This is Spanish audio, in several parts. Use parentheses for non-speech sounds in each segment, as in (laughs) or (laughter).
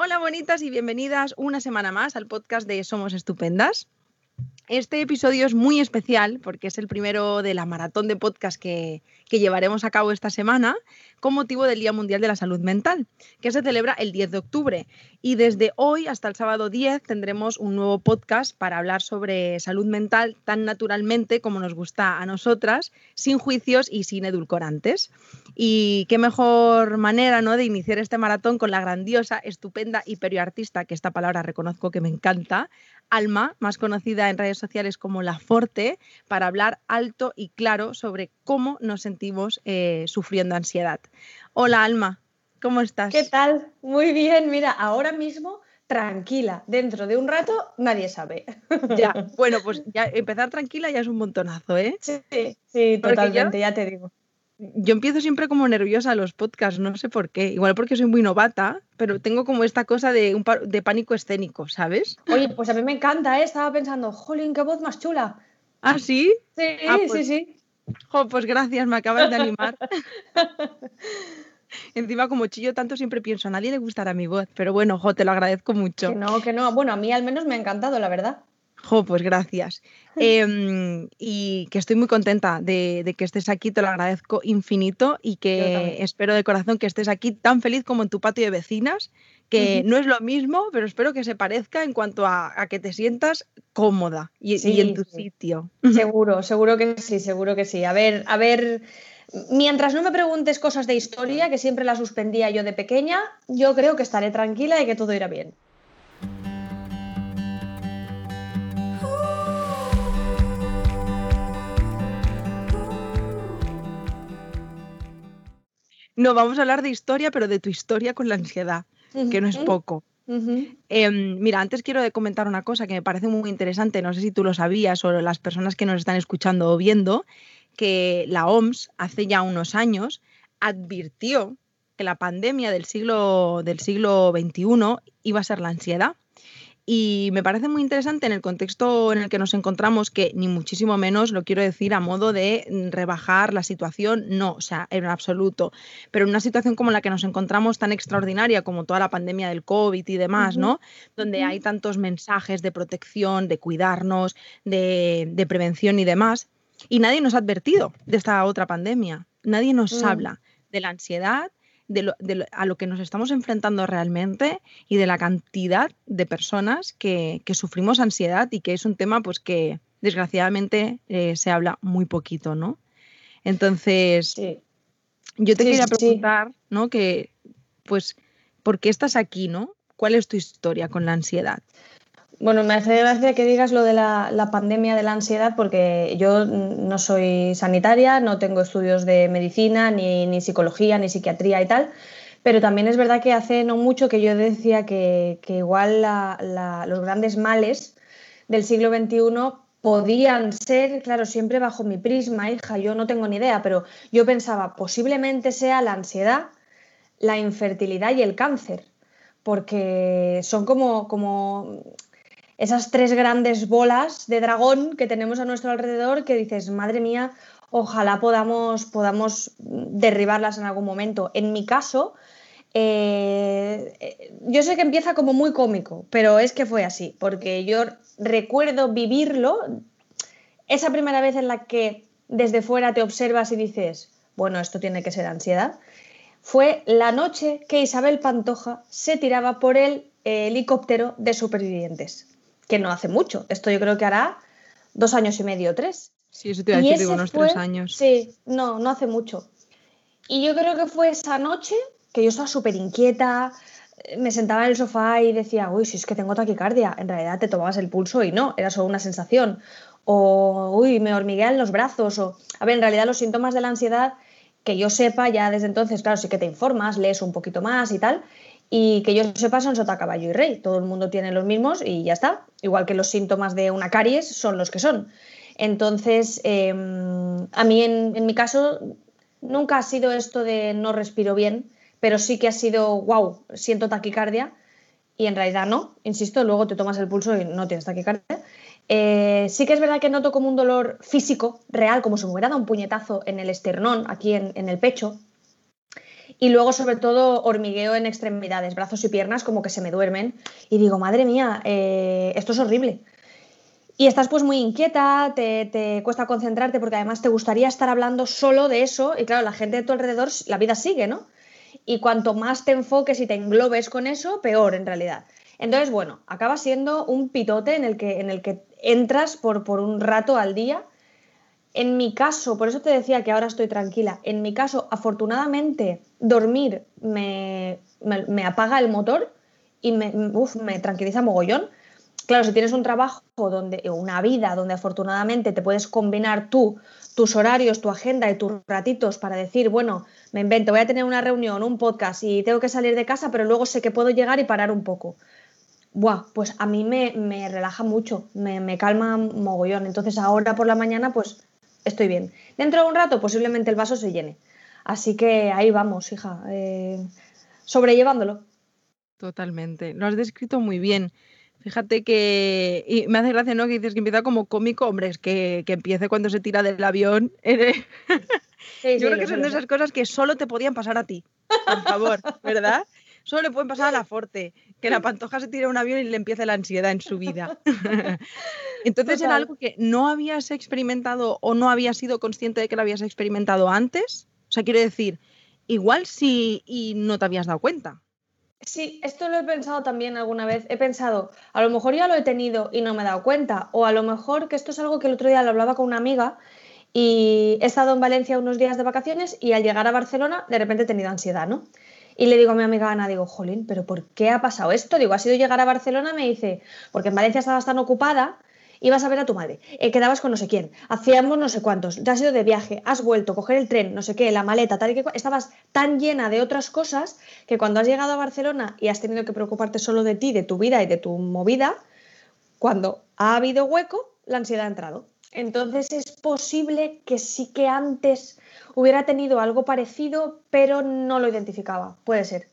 Hola bonitas y bienvenidas una semana más al podcast de Somos Estupendas. Este episodio es muy especial porque es el primero de la maratón de podcast que, llevaremos a cabo esta semana con motivo del Día Mundial de la Salud Mental, que se celebra el 10 de octubre. Y desde hoy hasta el sábado 10 tendremos un nuevo podcast para hablar sobre salud mental tan naturalmente como nos gusta a nosotras, sin juicios y sin edulcorantes. Y qué mejor manera ¿no? de iniciar este maratón con la grandiosa, estupenda y perioartista, que esta palabra reconozco que me encanta, Alma, más conocida en redes sociales como La Forte, para hablar alto y claro sobre cómo nos sentimos eh, sufriendo ansiedad. Hola Alma, ¿cómo estás? ¿Qué tal? Muy bien, mira, ahora mismo tranquila. Dentro de un rato nadie sabe. Ya, (laughs) bueno, pues ya empezar tranquila ya es un montonazo, ¿eh? Sí, sí, totalmente, ya te digo yo empiezo siempre como nerviosa los podcasts, no sé por qué. Igual porque soy muy novata, pero tengo como esta cosa de, un de pánico escénico, ¿sabes? Oye, pues a mí me encanta, ¿eh? Estaba pensando, jolín, qué voz más chula. ¿Ah, sí? Sí, ah, pues, sí, sí. pues gracias, me acabas de animar. (laughs) Encima, como chillo tanto, siempre pienso, a nadie le gustará mi voz, pero bueno, jo, te lo agradezco mucho. Que no, que no. Bueno, a mí al menos me ha encantado, la verdad. Jo, pues gracias. (laughs) Em, y que estoy muy contenta de, que estés aquí, te lo agradezco infinito y que espero de corazón que estés aquí tan feliz como en tu patio de vecinas, que no es lo mismo, pero espero que se parezca en cuanto a, que te sientas cómoda y, en tu sitio. Seguro, seguro que sí, seguro que sí. A ver, a ver. Mientras no me preguntes cosas de historia, que siempre la suspendía yo de pequeña, yo creo que estaré tranquila y que todo irá bien. No, vamos a hablar de historia, pero de tu historia con la ansiedad, que no es poco. Em, mira, antes quiero comentar una cosa que me parece muy interesante, no sé si tú lo sabías o las personas que nos están escuchando o viendo, que la OMS hace ya unos años advirtió que la pandemia del siglo, del siglo XXI iba a ser la ansiedad. Y me parece muy interesante en el contexto en el que nos encontramos, que ni muchísimo menos lo quiero decir a modo de mm, rebajar la situación, no, o sea, en absoluto. Pero en una situación como la que nos encontramos tan extraordinaria como toda la pandemia del COVID y demás, ¿no? Donde hay tantos mensajes de protección, de cuidarnos, de, de, prevención y demás. Y nadie nos ha advertido de esta otra pandemia. Nadie nos mm. habla de la ansiedad, a lo que nos estamos enfrentando realmente y de la cantidad de personas que, sufrimos ansiedad y que es un tema pues que desgraciadamente eh, se habla muy poquito, ¿no? Entonces, yo te quería preguntar, ¿no? Que, pues, ¿por qué estás aquí, no? ¿Cuál es tu historia con la ansiedad? Bueno, me hace gracia que digas lo de la, pandemia de la ansiedad porque yo no soy sanitaria, no tengo estudios de medicina, ni, psicología, ni psiquiatría y tal, pero también es verdad que hace no mucho que yo decía que, igual los grandes males del siglo XXI podían ser, claro, siempre bajo mi prisma, hija, yo no tengo ni idea, pero yo pensaba, posiblemente sea la ansiedad, la infertilidad y el cáncer, porque son como, como esas tres grandes bolas de dragón que tenemos a nuestro alrededor que dices, madre mía, ojalá podamos, podamos derribarlas en algún momento. En mi caso, eh, yo sé que empieza como muy cómico, pero es que fue así, porque yo recuerdo vivirlo, esa primera vez en la que desde fuera te observas y dices, bueno, esto tiene que ser ansiedad, fue la noche que Isabel Pantoja se tiraba por el helicóptero de supervivientes que no hace mucho. Esto yo creo que hará dos años y medio, tres. Sí, eso te iba a decir, unos tres años. Sí, no, no hace mucho. Y yo creo que fue esa noche que yo estaba súper inquieta, me sentaba en el sofá y decía, uy, si es que tengo taquicardia, en realidad te tomabas el pulso y no, era solo una sensación. O, uy, me hormiguean los brazos. O, a ver, en realidad los síntomas de la ansiedad, que yo sepa, ya desde entonces, claro, sí que te informas, lees un poquito más y tal, y que yo sepa son sota, caballo y rey. Todo el mundo tiene los mismos y ya está. Igual que los síntomas de una caries son los que son. Entonces, em, a mí en, mi caso nunca ha sido esto de no respiro bien, pero sí que ha sido, wow, siento taquicardia y en realidad no, insisto, luego te tomas el pulso y no tienes taquicardia. Eh, sí que es verdad que noto como un dolor físico, real, como si me hubiera dado un puñetazo en el esternón, aquí en, en el pecho, Y luego, sobre todo, hormigueo en extremidades, brazos y piernas, como que se me duermen. Y digo, madre mía, eh, esto es horrible. Y estás pues muy inquieta, te, cuesta concentrarte porque además te gustaría estar hablando solo de eso. Y claro, la gente de tu alrededor, la vida sigue, ¿no? Y cuanto más te enfoques y te englobes con eso, peor en realidad. Entonces, bueno, acaba siendo un pitote en el que, en el que entras por, por un rato al día. En mi caso, por eso te decía que ahora estoy tranquila, en mi caso, afortunadamente, dormir me, me, apaga el motor y me, me tranquiliza mogollón Claro, si tienes un trabajo donde, una vida donde afortunadamente te puedes combinar tú, tus horarios, tu agenda y tus ratitos para decir, bueno, me invento, voy a tener una reunión, un podcast y tengo que salir de casa, pero luego sé que puedo llegar y parar un poco. Buah, pues a mí me, relaja mucho, me, calma mogollón. Entonces ahora por la mañana, pues estoy bien. Dentro de un rato posiblemente el vaso se llene. Así que ahí vamos, hija, eh, sobrellevándolo. Totalmente. Lo has descrito muy bien. Fíjate que. Y me hace gracia, ¿no? Que dices que empieza como cómico. Hombre, es que, que empiece cuando se tira del avión. (laughs) Yo creo que son de esas cosas que solo te podían pasar a ti. Por favor, ¿verdad? Solo le pueden pasar a la Forte. Que la pantoja se tire a un avión y le empiece la ansiedad en su vida. (laughs) Entonces, ¿era algo que no habías experimentado o no habías sido consciente de que lo habías experimentado antes? O sea, quiero decir, igual sí y no te habías dado cuenta. Sí, esto lo he pensado también alguna vez. He pensado, a lo mejor ya lo he tenido y no me he dado cuenta, o a lo mejor que esto es algo que el otro día lo hablaba con una amiga y he estado en Valencia unos días de vacaciones y al llegar a Barcelona de repente he tenido ansiedad, ¿no? Y le digo a mi amiga Ana, digo, jolín, ¿pero por qué ha pasado esto? Digo, ha sido llegar a Barcelona, me dice, porque en Valencia estabas tan ocupada ibas a ver a tu madre, eh, quedabas con no sé quién, hacíamos no sé cuántos, te has ido de viaje, has vuelto, coger el tren, no sé qué, la maleta, tal y que estabas tan llena de otras cosas que cuando has llegado a Barcelona y has tenido que preocuparte solo de ti, de tu vida y de tu movida, cuando ha habido hueco, la ansiedad ha entrado. Entonces es posible que sí que antes hubiera tenido algo parecido, pero no lo identificaba. Puede ser.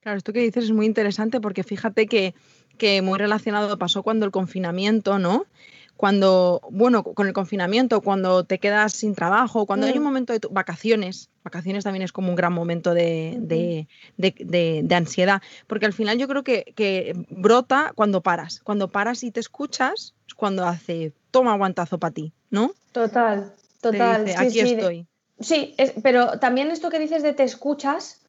Claro, esto que dices es muy interesante porque fíjate que que muy relacionado pasó cuando el confinamiento, ¿no? Cuando, bueno, con el confinamiento, cuando te quedas sin trabajo, cuando hay un mm. momento de vacaciones, vacaciones también es como un gran momento de, de, ansiedad, porque al final yo creo que, que, brota cuando paras, cuando paras y te escuchas, es cuando hace, toma aguantazo para ti, ¿no? Total, total. Aquí estoy. Sí, pero también esto que dices de te escuchas,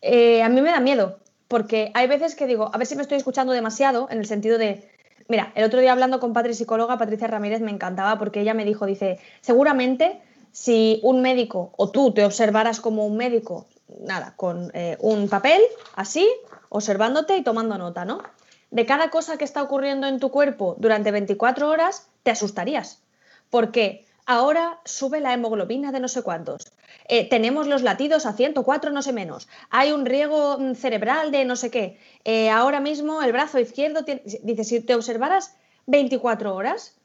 eh, a mí me da miedo, porque hay veces que digo, a ver si me estoy escuchando demasiado, en el sentido de, mira, el otro día hablando con Patri psicóloga, Patricia Ramírez, me encantaba porque ella me dijo, dice, seguramente si un médico o tú te observaras como un médico, nada, con eh, un papel, así, observándote y tomando nota, ¿no? De cada cosa que está ocurriendo en tu cuerpo durante 24 horas, te asustarías. Porque ahora sube la hemoglobina de no sé cuántos, eh, tenemos los latidos a 104, no sé menos, hay un riego mm, cerebral de no sé qué, eh, ahora mismo el brazo izquierdo, dice, si te observaras 24 horas,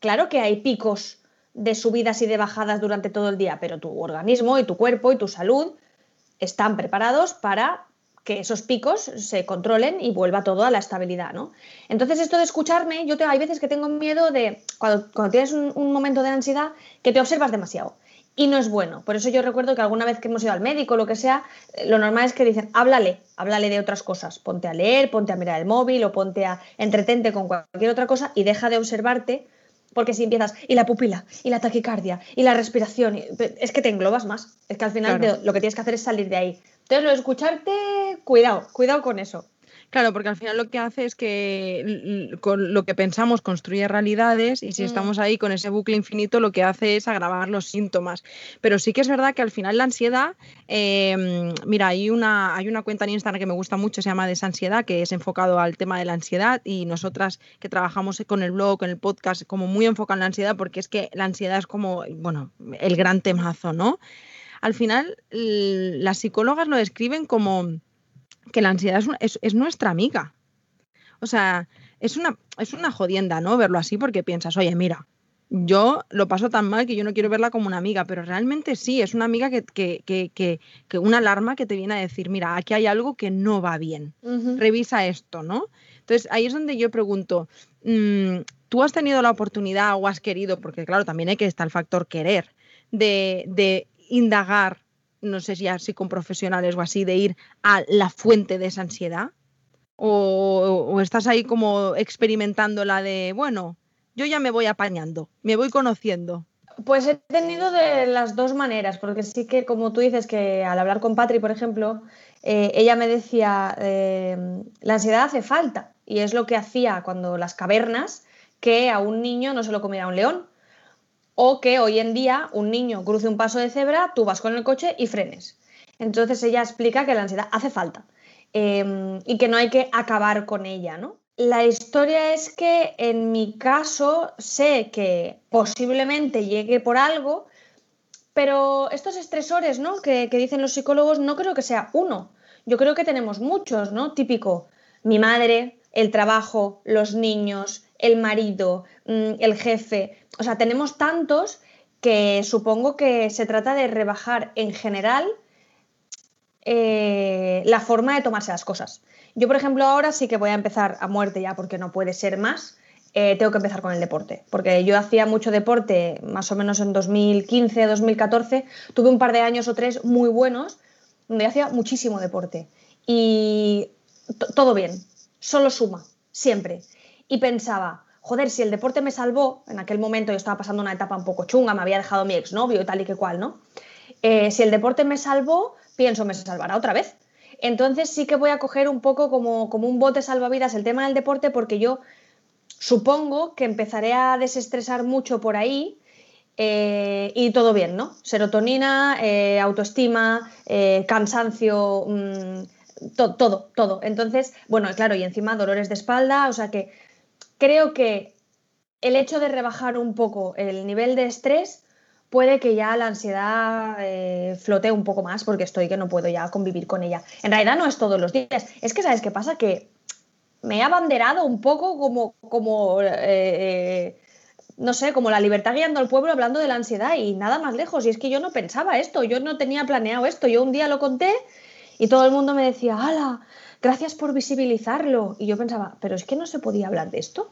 claro que hay picos de subidas y de bajadas durante todo el día, pero tu organismo y tu cuerpo y tu salud están preparados para que esos picos se controlen y vuelva todo a la estabilidad, ¿no? Entonces, esto de escucharme, yo te, hay veces que tengo miedo de, cuando, tienes un, momento de ansiedad, que te observas demasiado y no es bueno. Por eso yo recuerdo que alguna vez que hemos ido al médico o lo que sea, lo normal es que dicen, háblale, háblale de otras cosas, ponte a leer, ponte a mirar el móvil o ponte a entretente con cualquier otra cosa y deja de observarte, porque si empiezas, y la pupila, y la taquicardia, y la respiración, es que te englobas más, es que al final lo que tienes que hacer es salir de ahí. Entonces, lo de escucharte, cuidado, cuidado con eso. Claro, porque al final lo que hace es que con lo que pensamos construye realidades y si mm. estamos ahí con ese bucle infinito lo que hace es agravar los síntomas. Pero sí que es verdad que al final la ansiedad, em, mira, hay una, hay una cuenta en Instagram que me gusta mucho, se llama Desansiedad, que es enfocado al tema de la ansiedad y nosotras que trabajamos con el blog, con el podcast, como muy enfocado en la ansiedad porque es que la ansiedad es como, bueno, el gran temazo, ¿no? Al final las psicólogas lo describen como que la ansiedad es, nuestra amiga. O sea, es una, es una jodienda, ¿no? Verlo así porque piensas, oye, mira, yo lo paso tan mal que yo no quiero verla como una amiga, pero realmente sí, es una amiga que, que, que, que una alarma que te viene a decir, mira, aquí hay algo que no va bien, revisa esto, ¿no? Entonces ahí es donde yo pregunto, mm, ¿tú has tenido la oportunidad o has querido, porque claro, también hay que estar el factor querer, de, de indagar no sé si así con profesionales o así, de ir a la fuente de esa ansiedad? ¿O, estás ahí como experimentando la de, bueno, yo ya me voy apañando, me voy conociendo? Pues he tenido de las dos maneras, porque sí que como tú dices que al hablar con Patri, por ejemplo, eh, ella me decía, eh, la ansiedad hace falta, y es lo que hacía cuando las cavernas, que a un niño no se lo comiera un león, o que hoy en día un niño cruce un paso de cebra, tú vas con el coche y frenes. Entonces ella explica que la ansiedad hace falta em, y que no hay que acabar con ella, ¿no? La historia es que en mi caso sé que posiblemente llegue por algo, pero estos estresores ¿no? que, que dicen los psicólogos no creo que sea uno. Yo creo que tenemos muchos, ¿no? Típico, mi madre, el trabajo, los niños, el marido, el jefe. O sea, tenemos tantos que supongo que se trata de rebajar en general eh, la forma de tomarse las cosas. Yo, por ejemplo, ahora sí que voy a empezar a muerte ya porque no puede ser más. Eh, tengo que empezar con el deporte, porque yo hacía mucho deporte más o menos en 2015, 2014, tuve un par de años o tres muy buenos donde hacía muchísimo deporte y todo bien, solo suma, siempre y pensaba, joder, si el deporte me salvó, en aquel momento yo estaba pasando una etapa un poco chunga, me había dejado mi exnovio y tal y que cual, ¿no? Eh, si el deporte me salvó, pienso, me salvará otra vez. Entonces sí que voy a coger un poco como, como un bote salvavidas el tema del deporte porque yo supongo que empezaré a desestresar mucho por ahí eh, y todo bien, ¿no? Serotonina, eh, autoestima, cansancio, mm, todo, todo. Entonces, bueno, claro, y encima dolores de espalda, o sea que creo que el hecho de rebajar un poco el nivel de estrés puede que ya la ansiedad eh, flote un poco más porque estoy que no puedo ya convivir con ella. En realidad no es todos los días. Es que, ¿sabes qué pasa? Que me he abanderado un poco como, como eh, no sé, como la libertad guiando al pueblo hablando de la ansiedad y nada más lejos. Y es que yo no pensaba esto, yo no tenía planeado esto. Yo un día lo conté y todo el mundo me decía, ¡hala! Gracias por visibilizarlo. Y yo pensaba, pero es que no se podía hablar de esto.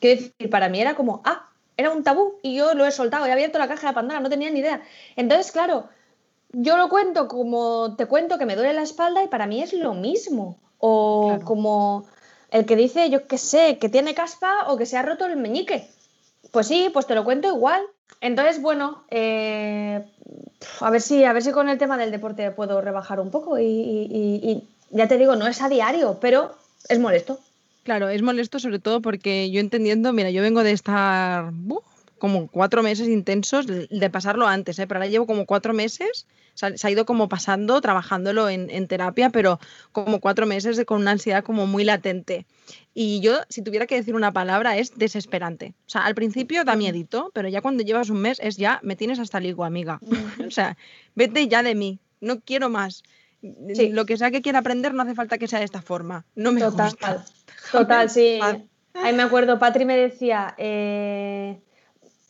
Quiero decir, para mí era como, ah, era un tabú y yo lo he soltado, he abierto la caja de Pandora, no tenía ni idea. Entonces, claro, yo lo cuento como te cuento que me duele la espalda y para mí es lo mismo. O como el que dice, yo qué sé, que tiene caspa o que se ha roto el meñique. Pues sí, pues te lo cuento igual. Entonces, bueno, eh, a ver si, a ver si con el tema del deporte puedo rebajar un poco y ya te digo, no es a diario, pero es molesto. Claro, es molesto sobre todo porque yo entendiendo, mira, yo vengo de estar como cuatro meses intensos, de pasarlo antes, ¿eh? pero ahora llevo como cuatro meses, se ha ido como pasando, trabajándolo en, terapia, pero como cuatro meses de, con una ansiedad como muy latente. Y yo, si tuviera que decir una palabra, es desesperante. O sea, al principio da miedito, pero ya cuando llevas un mes es ya, me tienes hasta el higo, amiga. (laughs) o sea, vete ya de mí, no quiero más. Lo que sea que quiera aprender no hace falta que sea de esta forma. No me total, gusta. Total, sí. Ahí me acuerdo, Patri me decía, eh,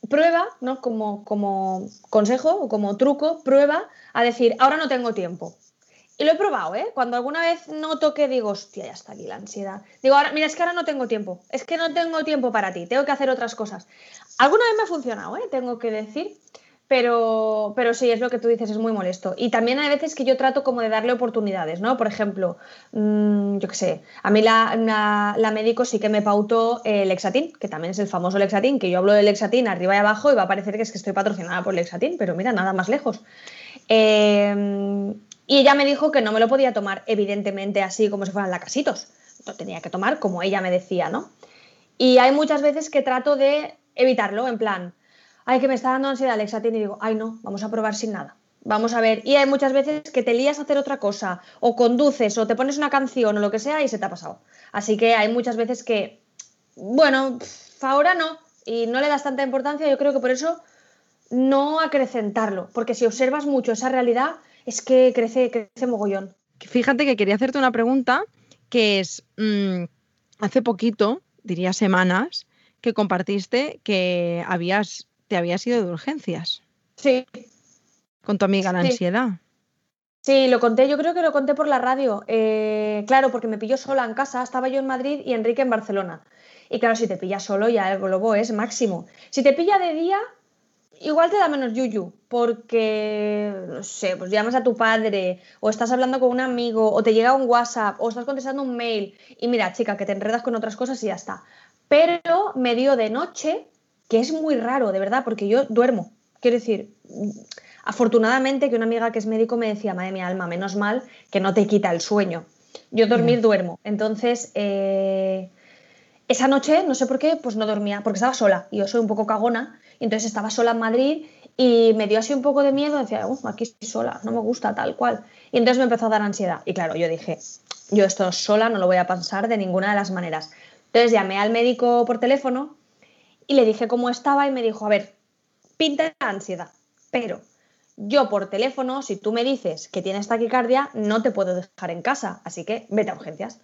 prueba, ¿no? Como, como consejo o como truco, prueba a decir, ahora no tengo tiempo. Y lo he probado, ¿eh? Cuando alguna vez noto que digo, hostia, ya está aquí la ansiedad. Digo, ahora, mira, es que ahora no tengo tiempo. Es que no tengo tiempo para ti. Tengo que hacer otras cosas. Alguna vez me ha funcionado, ¿eh? Tengo que decir. Pero, pero sí, es lo que tú dices, es muy molesto. Y también hay veces que yo trato como de darle oportunidades, ¿no? Por ejemplo, mmm, yo qué sé, a mí la, la, médico sí que me pautó el Lexatin, que también es el famoso Lexatin, que yo hablo de Lexatin arriba y abajo y va a parecer que es que estoy patrocinada por Lexatin, pero mira, nada más lejos. Eh, y ella me dijo que no me lo podía tomar, evidentemente, así como si fueran lacasitos. Lo tenía que tomar como ella me decía, ¿no? Y hay muchas veces que trato de evitarlo, en plan, ay, que me está dando ansiedad Alexa, y digo, ay, no, vamos a probar sin nada. Vamos a ver. Y hay muchas veces que te lías a hacer otra cosa, o conduces, o te pones una canción, o lo que sea, y se te ha pasado. Así que hay muchas veces que, bueno, ahora no, y no le das tanta importancia, yo creo que por eso no acrecentarlo, porque si observas mucho esa realidad, es que crece, crece mogollón. Fíjate que quería hacerte una pregunta que es, mm, hace poquito, diría semanas, que compartiste que habías te habías ido de urgencias. Sí. Con tu amiga la ansiedad. Sí, lo conté, yo creo que lo conté por la radio. Eh, claro, porque me pilló sola en casa, estaba yo en Madrid y Enrique en Barcelona. Y claro, si te pilla solo ya el globo es máximo. Si te pilla de día, igual te da menos yuyu, porque, no sé, pues llamas a tu padre, o estás hablando con un amigo, o te llega un WhatsApp, o estás contestando un mail, y mira, chica, que te enredas con otras cosas y ya está. Pero me dio de noche, que es muy raro, de verdad, porque yo duermo. Quiero decir, afortunadamente que una amiga que es médico me decía, madre mi alma, menos mal que no te quita el sueño. Yo dormir duermo. Entonces, eh, esa noche, no sé por qué, pues no dormía, porque estaba sola. Y yo soy un poco cagona y entonces estaba sola en Madrid y me dio así un poco de miedo, decía, Uf, aquí estoy sola, no me gusta tal cual. Y entonces me empezó a dar ansiedad. Y claro, yo dije, yo esto sola no lo voy a pensar de ninguna de las maneras. Entonces llamé al médico por teléfono y le dije cómo estaba y me dijo, a ver, pinta ansiedad, pero yo por teléfono, si tú me dices que tienes taquicardia, no te puedo dejar en casa, así que vete a urgencias.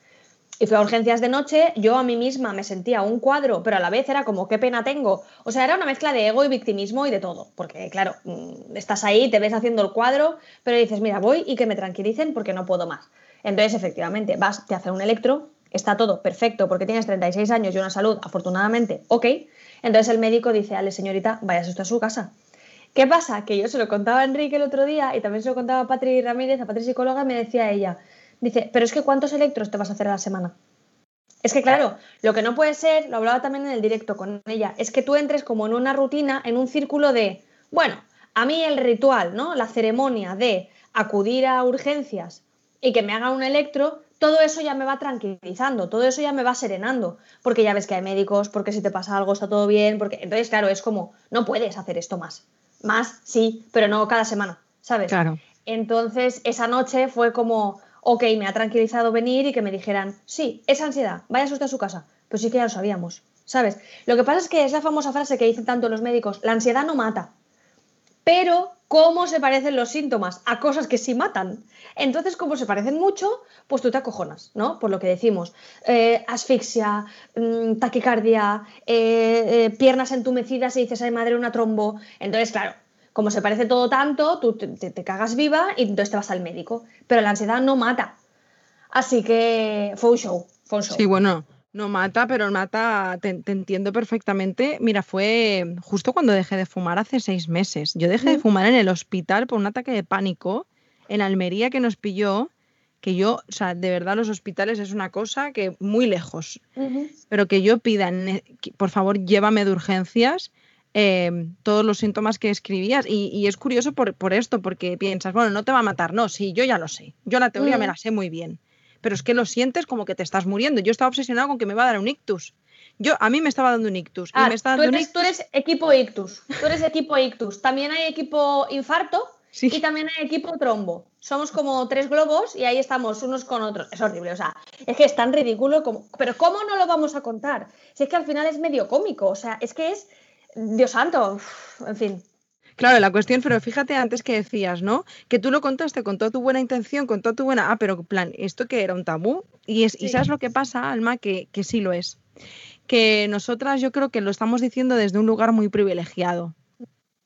Y fui a urgencias de noche, yo a mí misma me sentía un cuadro, pero a la vez era como, qué pena tengo. O sea, era una mezcla de ego y victimismo y de todo. Porque, claro, mm, estás ahí, te ves haciendo el cuadro, pero dices, mira, voy y que me tranquilicen porque no puedo más. Entonces, efectivamente, vas, te hacen un electro, está todo perfecto porque tienes 36 años y una salud, afortunadamente, ok. Entonces el médico dice, ale, señorita, vaya usted a su casa. ¿Qué pasa? Que yo se lo contaba a Enrique el otro día y también se lo contaba a Patri Ramírez, a Patri psicóloga, y me decía ella, Dice, pero es que ¿cuántos electros te vas a hacer a la semana? Es que claro, lo que no puede ser, lo hablaba también en el directo con ella, es que tú entres como en una rutina, en un círculo de, bueno, a mí el ritual, ¿no? La ceremonia de acudir a urgencias y que me hagan un electro, todo eso ya me va tranquilizando, todo eso ya me va serenando, porque ya ves que hay médicos, porque si te pasa algo está todo bien, porque entonces claro, es como, no puedes hacer esto más. Más, sí, pero no cada semana, ¿sabes? Claro. Entonces, esa noche fue como, ok, me ha tranquilizado venir y que me dijeran, sí, es ansiedad, vaya usted a su casa. Pues sí que ya lo sabíamos, ¿sabes? Lo que pasa es que es la famosa frase que dicen tanto los médicos, la ansiedad no mata. Pero, ¿cómo se parecen los síntomas a cosas que sí matan? Entonces, como se parecen mucho, pues tú te acojonas, ¿no? Por lo que decimos, eh, asfixia, mm, taquicardia, eh, eh, piernas entumecidas y dices, ay madre, una trombo. Entonces, claro, como se parece todo tanto, tú te, cagas viva y entonces te vas al médico. Pero la ansiedad no mata. Así que fue un show, fue un show. Sí, bueno, no mata, pero mata, te, entiendo perfectamente. Mira, fue justo cuando dejé de fumar hace seis meses. Yo dejé de fumar en el hospital por un ataque de pánico en Almería que nos pilló, que yo, o sea, de verdad los hospitales es una cosa que muy lejos, pero que yo pida, por favor, llévame de urgencias Em, todos los síntomas que escribías. Y, es curioso por, esto, porque piensas, bueno, no te va a matar. No, sí, yo ya lo sé. Yo la teoría me mm. la sé muy bien. Pero es que lo sientes como que te estás muriendo. Yo estaba obsesionado con que me va a dar un ictus. Yo, a mí me estaba dando un ictus. Ah, me tú, eres, tú, eres, equipo ictus. Tú eres equipo ictus. También hay equipo infarto y también hay equipo trombo. Somos como tres globos y ahí estamos unos con otros. Es horrible, o sea, es que es tan ridículo como... Pero ¿cómo no lo vamos a contar? Si es que al final es medio cómico, o sea, es que es Dios santo, en fin. Claro, la cuestión, pero fíjate antes que decías, ¿no? Que tú lo contaste con toda tu buena intención, con toda tu buena. Ah, pero plan, esto que era un tabú. Y, es, y sabes lo que pasa, Alma, que, que sí lo es. Que nosotras yo creo que lo estamos diciendo desde un lugar muy privilegiado.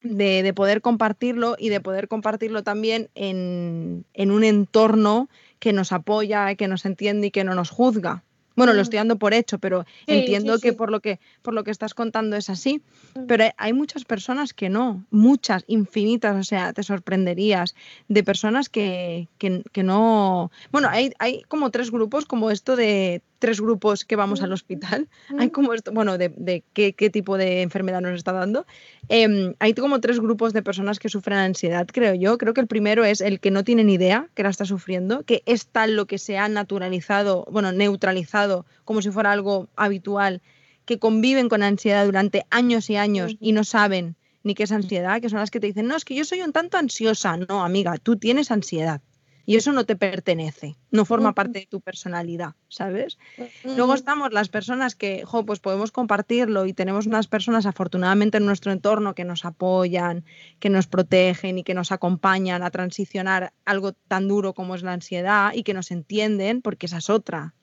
De, de, poder compartirlo y de poder compartirlo también en, en, un entorno que nos apoya, que nos entiende y que no nos juzga. Bueno, lo estoy dando por hecho, pero entiendo que por lo que por lo que estás contando es así. Pero hay, muchas personas que no, muchas, infinitas, o sea, te sorprenderías de personas que, que, que no. Bueno, hay, hay como tres grupos, como esto de tres grupos que vamos al hospital. Hay como esto, bueno, de, qué, tipo de enfermedad nos está dando. Em, hay como tres grupos de personas que sufren ansiedad, creo yo. Creo que el primero es el que no tiene ni idea que la está sufriendo, que es tal lo que se ha naturalizado, bueno, neutralizado como si fuera algo habitual, que conviven con ansiedad durante años y años y no saben ni qué es ansiedad, que son las que te dicen, no, es que yo soy un tanto ansiosa. No, amiga, tú tienes ansiedad y eso no te pertenece, no forma parte de tu personalidad, ¿sabes? Luego estamos las personas que, jo, pues podemos compartirlo y tenemos unas personas afortunadamente en nuestro entorno que nos apoyan, que nos protegen y que nos acompañan a transicionar algo tan duro como es la ansiedad y que nos entienden, porque esa es otra.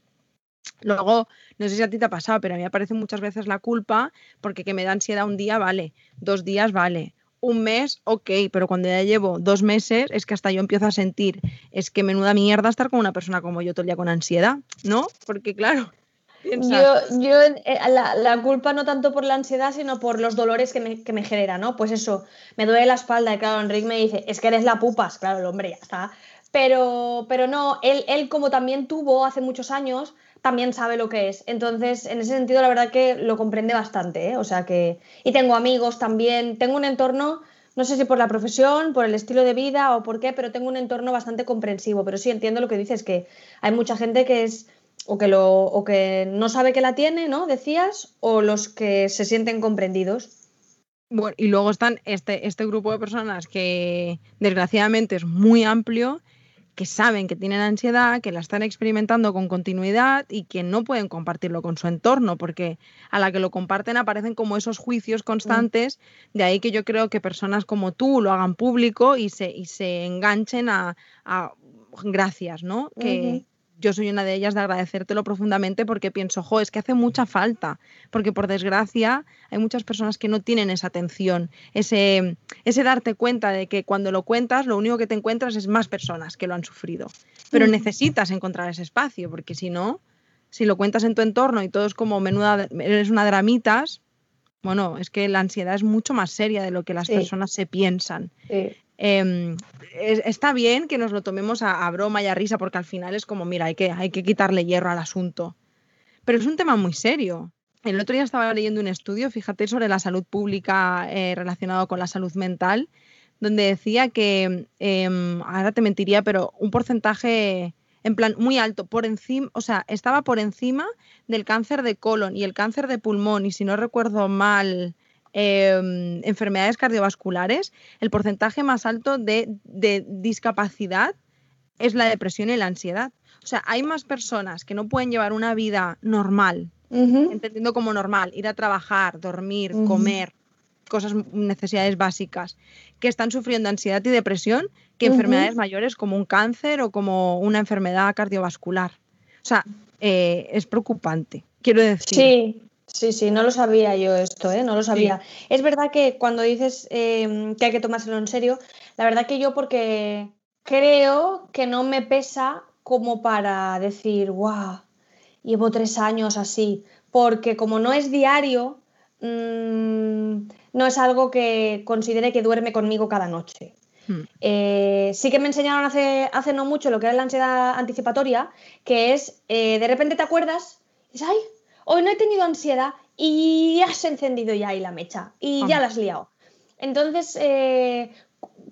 Luego, no sé si a ti te ha pasado, pero a mí me aparece muchas veces la culpa porque que me da ansiedad un día, vale, dos días, vale, un mes, ok, pero cuando ya llevo dos meses es que hasta yo empiezo a sentir, es que menuda mierda estar con una persona como yo todo el día con ansiedad, ¿no? Porque claro, (laughs) Yo, yo eh, la, culpa no tanto por la ansiedad, sino por los dolores que me, genera, ¿no? Pues eso, me duele la espalda y claro, Enrique me dice, es que eres la pupas, claro, el hombre ya está. Pero, pero no, él, él como también tuvo hace muchos años, también sabe lo que es. Entonces, en ese sentido, la verdad que lo comprende bastante, ¿eh? O sea que... Y tengo amigos también, tengo un entorno no sé si por la profesión, por el estilo de vida o por qué, pero tengo un entorno bastante comprensivo. Pero sí entiendo lo que dices, que hay mucha gente que es o que, lo, o que no sabe que la tiene, ¿no? Decías, o los que se sienten comprendidos. Bueno, y luego están este, este grupo de personas que desgraciadamente es muy amplio que saben que tienen ansiedad, que la están experimentando con continuidad y que no pueden compartirlo con su entorno, porque a la que lo comparten aparecen como esos juicios mm. constantes, de ahí que yo creo que personas como tú lo hagan público y se, y se enganchen a, gracias, ¿no? Que, yo soy una de ellas de agradecértelo profundamente porque pienso, jo, es que hace mucha falta, porque por desgracia hay muchas personas que no tienen esa atención, ese, ese darte cuenta de que cuando lo cuentas lo único que te encuentras es más personas que lo han sufrido. Pero necesitas encontrar ese espacio, porque si no, si lo cuentas en tu entorno y todo es como menuda, eres una dramitas, bueno, es que la ansiedad es mucho más seria de lo que las personas se piensan. Em, está bien que nos lo tomemos a, broma y a risa porque al final es como, mira, hay que, hay que quitarle hierro al asunto. Pero es un tema muy serio. El otro día estaba leyendo un estudio, fíjate, sobre la salud pública eh, relacionado con la salud mental, donde decía que, em, ahora te mentiría, pero un porcentaje en plan muy alto, por encima, o sea, estaba por encima del cáncer de colon y el cáncer de pulmón, y si no recuerdo mal, Em, enfermedades cardiovasculares, el porcentaje más alto de, discapacidad es la depresión y la ansiedad. O sea, hay más personas que no pueden llevar una vida normal, entendiendo como normal, ir a trabajar, dormir, comer, cosas, necesidades básicas, que están sufriendo ansiedad y depresión que enfermedades mayores como un cáncer o como una enfermedad cardiovascular. O sea, eh, es preocupante, quiero decir. Sí, Sí, sí, no lo sabía yo esto, ¿eh? No lo sabía. Es verdad que cuando dices em, que hay que tomárselo en serio, la verdad que yo porque creo que no me pesa como para decir, guau, llevo tres años así, porque como no es diario, mm, no es algo que considere que duerme conmigo cada noche. Hmm. Eh, sí que me enseñaron hace, hace no mucho lo que era la ansiedad anticipatoria, que es, eh, de repente te acuerdas, y dices, ay, hoy no he tenido ansiedad y has encendido ya ahí la mecha y ya la has liado. Entonces, eh,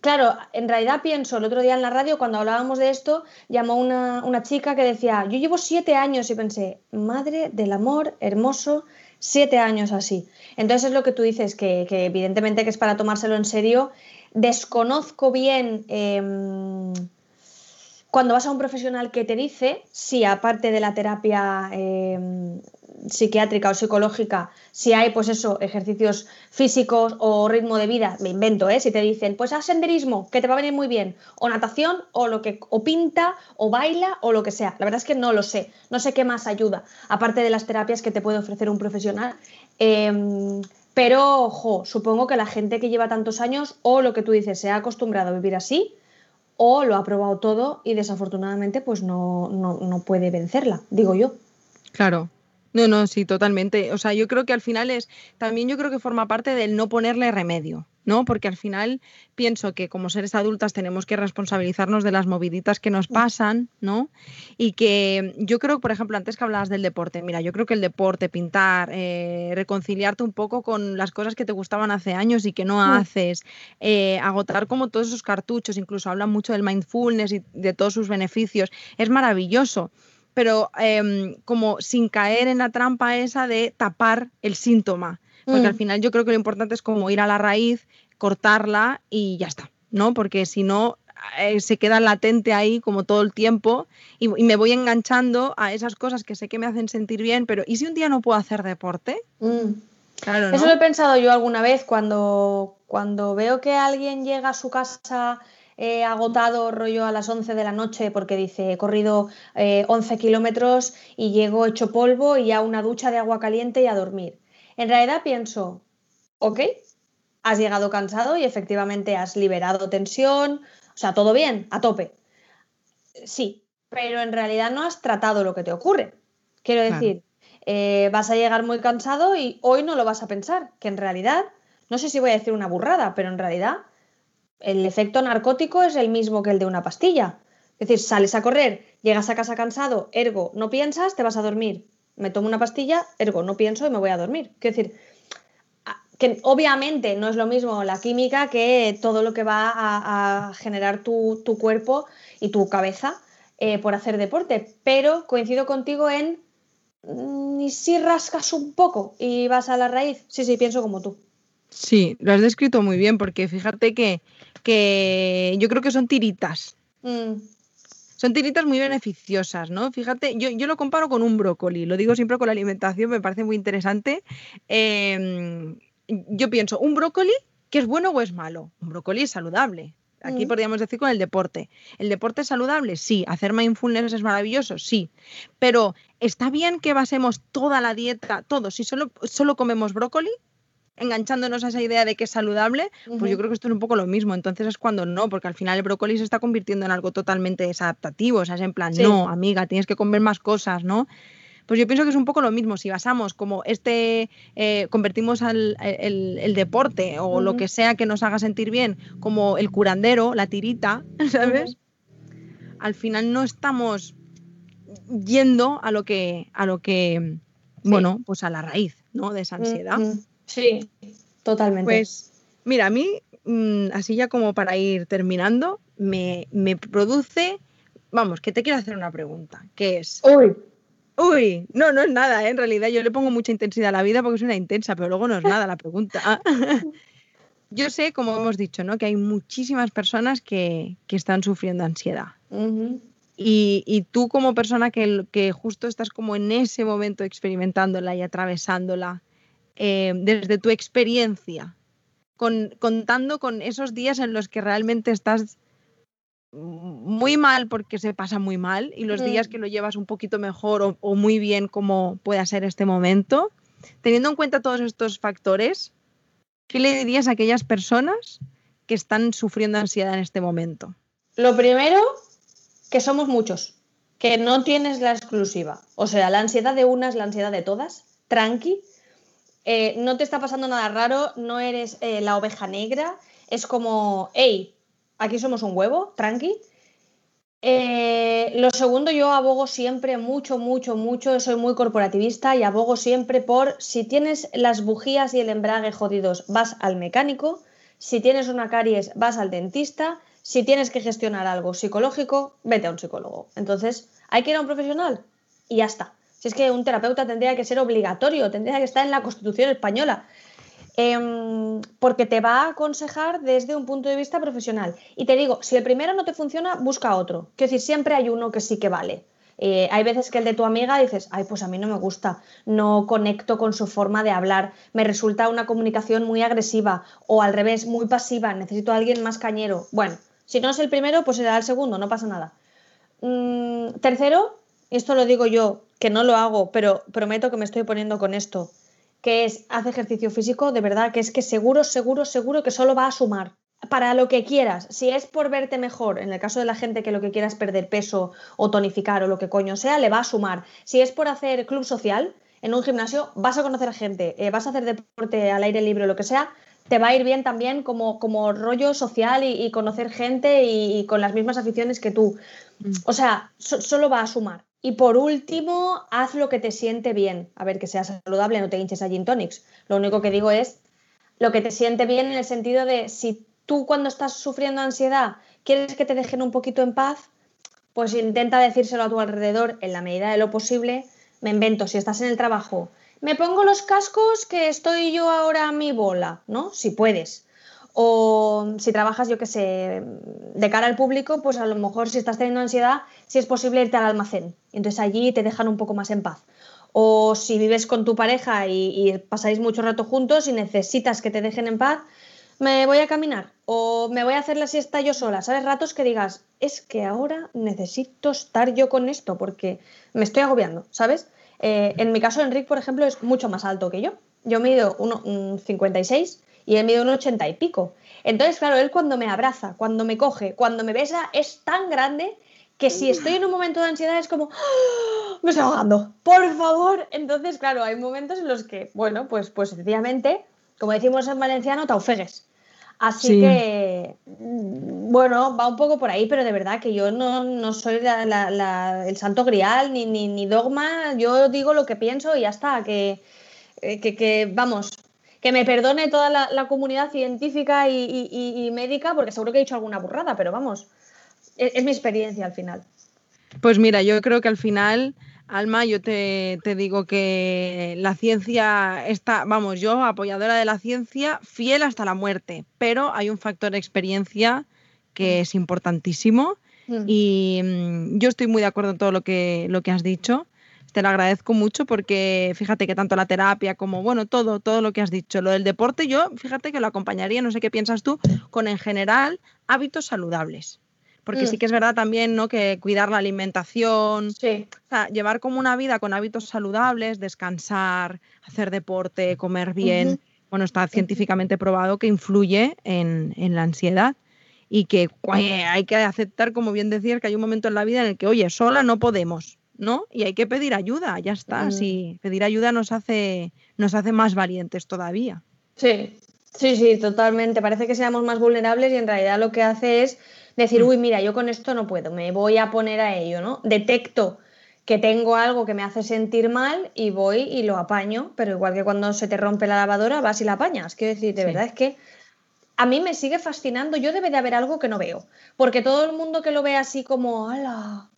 claro, en realidad pienso, el otro día en la radio, cuando hablábamos de esto, llamó una, chica que decía, yo llevo siete años y pensé, madre del amor hermoso, siete años así. Entonces es lo que tú dices, que, evidentemente que es para tomárselo en serio. Desconozco bien... Em, cuando vas a un profesional que te dice, si aparte de la terapia em, psiquiátrica o psicológica, si hay pues eso, ejercicios físicos o ritmo de vida, me invento, ¿eh? si te dicen, pues haz senderismo, que te va a venir muy bien, o natación, o lo que, o pinta, o baila, o lo que sea. La verdad es que no lo sé, no sé qué más ayuda, aparte de las terapias que te puede ofrecer un profesional. Em, pero, ojo, supongo que la gente que lleva tantos años, o lo que tú dices, se ha acostumbrado a vivir así, o lo ha probado todo y desafortunadamente pues no, no, no puede vencerla, digo yo. Claro, no, no, sí, totalmente. O sea, yo creo que al final es, también yo creo que forma parte del no ponerle remedio, ¿no? Porque al final pienso que como seres adultas tenemos que responsabilizarnos de las moviditas que nos pasan, ¿no? Y que yo creo, por ejemplo, antes que hablabas del deporte, mira, yo creo que el deporte, pintar, eh, reconciliarte un poco con las cosas que te gustaban hace años y que no haces, eh, agotar como todos esos cartuchos, incluso hablan mucho del mindfulness y de todos sus beneficios, es maravilloso pero em, como sin caer en la trampa esa de tapar el síntoma. Porque al mm. final yo creo que lo importante es como ir a la raíz, cortarla y ya está, ¿no? Porque si no, eh, se queda latente ahí como todo el tiempo y, me voy enganchando a esas cosas que sé que me hacen sentir bien, pero ¿y si un día no puedo hacer deporte? Mm. Claro, Eso lo he pensado yo alguna vez cuando, cuando veo que alguien llega a su casa he agotado rollo a las 11 de la noche porque dice, he corrido 11 eh, kilómetros y llego hecho polvo y a una ducha de agua caliente y a dormir. En realidad pienso, ok, has llegado cansado y efectivamente has liberado tensión, o sea, todo bien, a tope. Sí, pero en realidad no has tratado lo que te ocurre. Quiero decir, eh, vas a llegar muy cansado y hoy no lo vas a pensar, que en realidad, no sé si voy a decir una burrada, pero en realidad el efecto narcótico es el mismo que el de una pastilla. Es decir, sales a correr, llegas a casa cansado, ergo, no piensas, te vas a dormir. Me tomo una pastilla, ergo, no pienso y me voy a dormir. Es decir, que obviamente no es lo mismo la química que todo lo que va a, generar tu, cuerpo y tu cabeza eh, por hacer deporte, pero coincido contigo en ni mm, si rascas un poco y vas a la raíz. Sí, sí, pienso como tú. Sí, lo has descrito muy bien, porque fíjate que, que yo creo que son tiritas. Mm. Son tiritas muy beneficiosas, ¿no? Fíjate, yo, yo, lo comparo con un brócoli, lo digo siempre con la alimentación, me parece muy interesante. Em, yo pienso, ¿un brócoli que es bueno o es malo? Un brócoli es saludable. Aquí mm. podríamos decir con el deporte. ¿El deporte es saludable? Sí. ¿Hacer mindfulness es maravilloso? Sí. Pero ¿está bien que basemos toda la dieta, todo, si solo, solo comemos brócoli? Enganchándonos a esa idea de que es saludable, pues yo creo que esto es un poco lo mismo. Entonces es cuando no, porque al final el brócoli se está convirtiendo en algo totalmente desadaptativo. O sea, es en plan, no, amiga, tienes que comer más cosas, ¿no? Pues yo pienso que es un poco lo mismo. Si basamos como este, eh, convertimos al, el, deporte o lo que sea que nos haga sentir bien como el curandero, la tirita, (laughs) ¿sabes? Al final no estamos yendo a lo que, a lo que, bueno, pues a la raíz, ¿no? De esa ansiedad. Sí, totalmente. Pues mira, a mí, mm, así ya como para ir terminando, me, me produce, vamos, que te quiero hacer una pregunta, que es... Uy. Uy, no, no es nada, ¿eh? en realidad yo le pongo mucha intensidad a la vida porque es una intensa, pero luego no es nada la pregunta. (laughs) yo sé, como hemos dicho, ¿no? que hay muchísimas personas que, están sufriendo ansiedad. y, tú como persona que, que, justo estás como en ese momento experimentándola y atravesándola, eh, desde tu experiencia, contando con esos días en los que realmente estás muy mal porque se pasa muy mal y los días que lo llevas un poquito mejor o, muy bien como pueda ser este momento, teniendo en cuenta todos estos factores, ¿qué le dirías a aquellas personas que están sufriendo ansiedad en este momento? Lo primero, que somos muchos, que no tienes la exclusiva. O sea, la ansiedad de una es la ansiedad de todas, tranqui. Eh, no te está pasando nada raro, no eres eh, la oveja negra, es como, hey, aquí somos un huevo, tranqui. Eh, lo segundo, yo abogo siempre mucho, mucho, mucho, soy muy corporativista y abogo siempre por si tienes las bujías y el embrague jodidos, vas al mecánico, si tienes una caries, vas al dentista, si tienes que gestionar algo psicológico, vete a un psicólogo. Entonces, hay que ir a un profesional y ya está. Si es que un terapeuta tendría que ser obligatorio, tendría que estar en la Constitución española. Em, porque te va a aconsejar desde un punto de vista profesional. Y te digo, si el primero no te funciona, busca otro. Quiero decir, siempre hay uno que sí que vale. Eh, hay veces que el de tu amiga dices, ay, pues a mí no me gusta, no conecto con su forma de hablar, me resulta una comunicación muy agresiva o al revés, muy pasiva, necesito a alguien más cañero. Bueno, si no es el primero, pues será el segundo, no pasa nada. Mm, tercero, esto lo digo yo, que no lo hago, pero prometo que me estoy poniendo con esto que es hace ejercicio físico, de verdad que es que seguro, seguro, seguro que solo va a sumar. Para lo que quieras, si es por verte mejor, en el caso de la gente que lo que quiera es perder peso o tonificar o lo que coño sea, le va a sumar. Si es por hacer club social, en un gimnasio vas a conocer gente, eh, vas a hacer deporte al aire libre o lo que sea, te va a ir bien también como, como rollo social y, conocer gente y, con las mismas aficiones que tú. Mm. O sea, solo va a sumar. Y por último, haz lo que te siente bien. A ver, que sea saludable, no te hinches a gin tonics. Lo único que digo es lo que te siente bien en el sentido de si tú cuando estás sufriendo ansiedad quieres que te dejen un poquito en paz, pues intenta decírselo a tu alrededor en la medida de lo posible. Me invento, si estás en el trabajo, me pongo los cascos que estoy yo ahora a mi bola, ¿no? Si puedes. O si trabajas, yo qué sé, de cara al público, pues a lo mejor si estás teniendo ansiedad, si es posible irte al almacén. Entonces allí te dejan un poco más en paz. O si vives con tu pareja y, pasáis mucho rato juntos y necesitas que te dejen en paz, me voy a caminar o me voy a hacer la siesta yo sola. ¿Sabes? Ratos que digas, es que ahora necesito estar yo con esto porque me estoy agobiando, ¿sabes? Eh, en mi caso, Enrique, por ejemplo, es mucho más alto que yo. Yo mido un 56 y él mide un ochenta y pico. Entonces, claro, él cuando me abraza, cuando me coge, cuando me besa, es tan grande que si estoy en un momento de ansiedad es como, ¡Ah! me estoy ahogando, por favor. Entonces, claro, hay momentos en los que, bueno, pues, pues sencillamente, como decimos en valenciano, taufegues. Así que, mm, bueno, va un poco por ahí, pero de verdad que yo no, soy el santo grial ni, ni, dogma, yo digo lo que pienso y ya está, que, eh, que, vamos, que me perdone toda la, comunidad científica y, médica, porque seguro que he dicho alguna burrada, pero vamos, es, es mi experiencia al final. Pues mira, yo creo que al final Alma, yo te, digo que la ciencia está, vamos, yo apoyadora de la ciencia, fiel hasta la muerte, pero hay un factor de experiencia que es importantísimo mm. y mm, yo estoy muy de acuerdo en todo lo que, lo que has dicho. Te lo agradezco mucho porque fíjate que tanto la terapia como, bueno, todo, todo lo que has dicho. Lo del deporte, yo fíjate que lo acompañaría, no sé qué piensas tú, con en general hábitos saludables porque sí mm. que es verdad también ¿no? que cuidar la alimentación, o sea, llevar como una vida con hábitos saludables, descansar, hacer deporte, comer bien, bueno, está científicamente probado que influye en, la ansiedad y que hay que aceptar, como bien decías, que hay un momento en la vida en el que, oye, sola no podemos, ¿no? Y hay que pedir ayuda, ya está, mm. sí, pedir ayuda nos hace, nos hace más valientes todavía. Sí, sí, sí, totalmente. Parece que seamos más vulnerables y en realidad lo que hace es decir, mm. uy, mira, yo con esto no puedo, me voy a poner a ello, ¿no? Detecto que tengo algo que me hace sentir mal y voy y lo apaño, pero igual que cuando se te rompe la lavadora, vas y la apañas. Quiero decir, de verdad es que a mí me sigue fascinando, yo debe de haber algo que no veo, porque todo el mundo que lo ve así como, ala,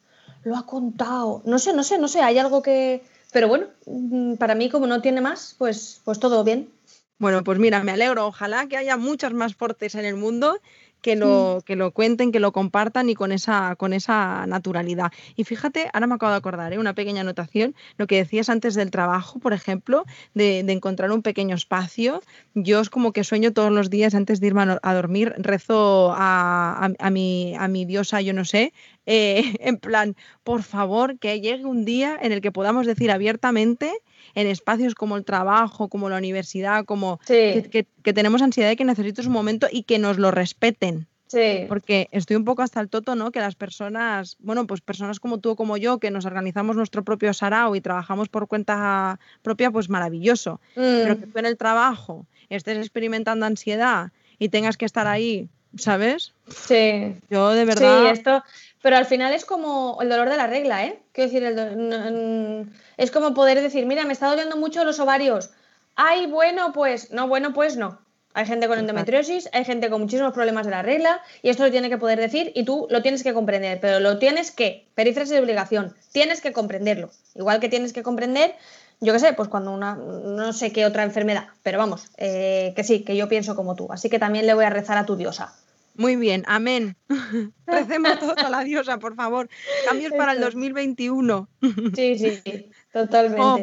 lo ha contado, no sé, no sé, no sé, hay algo que... Pero bueno, mm, para mí como no tiene más, pues, pues todo bien. Bueno, pues mira, me alegro. Ojalá que haya muchas más fortes en el mundo que lo, que lo cuenten, que lo compartan y con esa, con esa naturalidad. Y fíjate, ahora me acabo de acordar, ¿eh? una pequeña anotación, lo que decías antes del trabajo, por ejemplo, de, encontrar un pequeño espacio. Yo es como que sueño todos los días antes de irme a, dormir, rezo a, a, mi, a mi diosa, yo no sé, eh, (laughs) en plan, por favor, que llegue un día en el que podamos decir abiertamente en espacios como el trabajo, como la universidad, como que, tenemos ansiedad y que necesito un momento y que nos lo respeten. Sí. Porque estoy un poco hasta el toto, ¿no? Que las personas, bueno, pues personas como tú o como yo, que nos organizamos nuestro propio sarao y trabajamos por cuenta propia, pues maravilloso. Pero mm. que tú en el trabajo estés experimentando ansiedad y tengas que estar ahí, ¿sabes? Sí. Yo de verdad. Sí, esto, pero al final es como el dolor de la regla, ¿eh? Quiero decir, el es como poder decir, mira, me está doliendo mucho los ovarios. Ay, bueno, pues no, bueno, pues no. Hay gente con endometriosis, hay gente con muchísimos problemas de la regla y esto lo tiene que poder decir y tú lo tienes que comprender, pero lo tienes que, perífrasis de obligación, tienes que comprenderlo. Igual que tienes que comprender, yo qué sé, pues cuando una, no sé qué otra enfermedad, pero vamos, eh, que sí, que yo pienso como tú. Así que también le voy a rezar a tu diosa. Muy bien, amén. (laughs) Recemos todos a la diosa, por favor. Cambios para el 2021. Sí, sí, totalmente. Oh,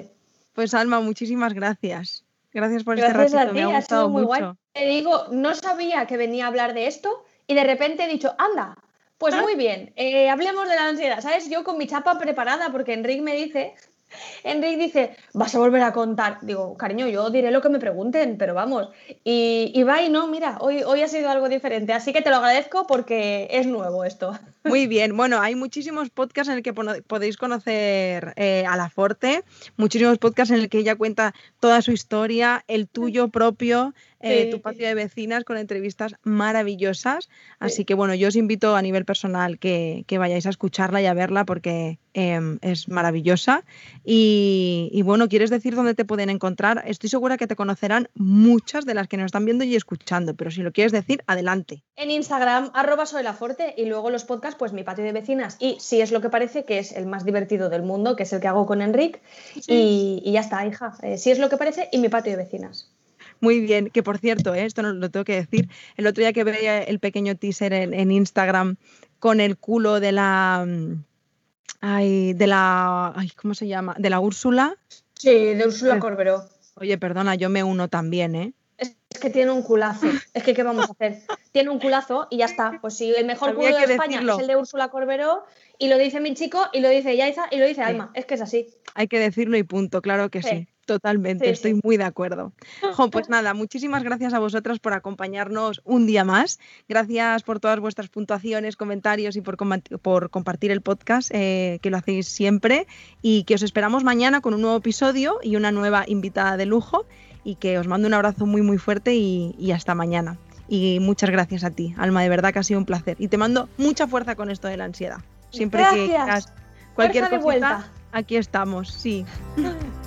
pues Alma, muchísimas gracias. Gracias por este ratito, me ha gustado muy mucho. Te digo, no sabía que venía a hablar de esto y de repente he dicho, anda, pues ah. muy bien, eh, hablemos de la ansiedad, ¿sabes? Yo con mi chapa preparada, porque Enrique me dice Enrique dice, vas a volver a contar. Digo, cariño, yo diré lo que me pregunten, pero vamos. Y, y va y no, mira, hoy, hoy ha sido algo diferente. Así que te lo agradezco porque es nuevo esto. Muy bien, bueno, hay muchísimos podcasts en el que podéis conocer eh, a La Forte, muchísimos podcasts en el que ella cuenta toda su historia, el tuyo propio, eh, tu patio de vecinas con entrevistas maravillosas. Así que bueno, yo os invito a nivel personal que, vayáis a escucharla y a verla porque em, es maravillosa. Y, bueno, ¿quieres decir dónde te pueden encontrar? Estoy segura que te conocerán muchas de las que nos están viendo y escuchando, pero si lo quieres decir, adelante. En Instagram, arroba soy la Forte y luego los podcasts, pues mi patio de vecinas. Y si es lo que parece, que es el más divertido del mundo, que es el que hago con Enrique. Y, ya está, hija. Eh, si es lo que parece y mi patio de vecinas. Muy bien, que por cierto, ¿eh? esto no lo tengo que decir, el otro día que veía el pequeño teaser en, Instagram con el culo de la... Mm, ay, de la... Ay, ¿Cómo se llama? De la Úrsula. Sí, de Úrsula pues, Corberó. Oye, perdona, yo me uno también, ¿eh? Es que tiene un culazo. Es que, ¿qué vamos a hacer? Tiene un culazo y ya está. Pues sí, el mejor culo de España es el de Úrsula Corberó y lo dice mi chico y lo dice Yaiza y lo dice Alma. Es que es así. Hay que decirlo y punto, claro que sí Totalmente, estoy muy de acuerdo. pues (laughs) nada, muchísimas gracias a vosotras por acompañarnos un día más. Gracias por todas vuestras puntuaciones, comentarios y por, por compartir el podcast, eh, que lo hacéis siempre. Y que os esperamos mañana con un nuevo episodio y una nueva invitada de lujo. Y que os mando un abrazo muy, muy fuerte y, hasta mañana. Y muchas gracias a ti, Alma, de verdad que ha sido un placer. Y te mando mucha fuerza con esto de la ansiedad. Siempre que quieras cualquier cosa, aquí estamos, sí. (laughs)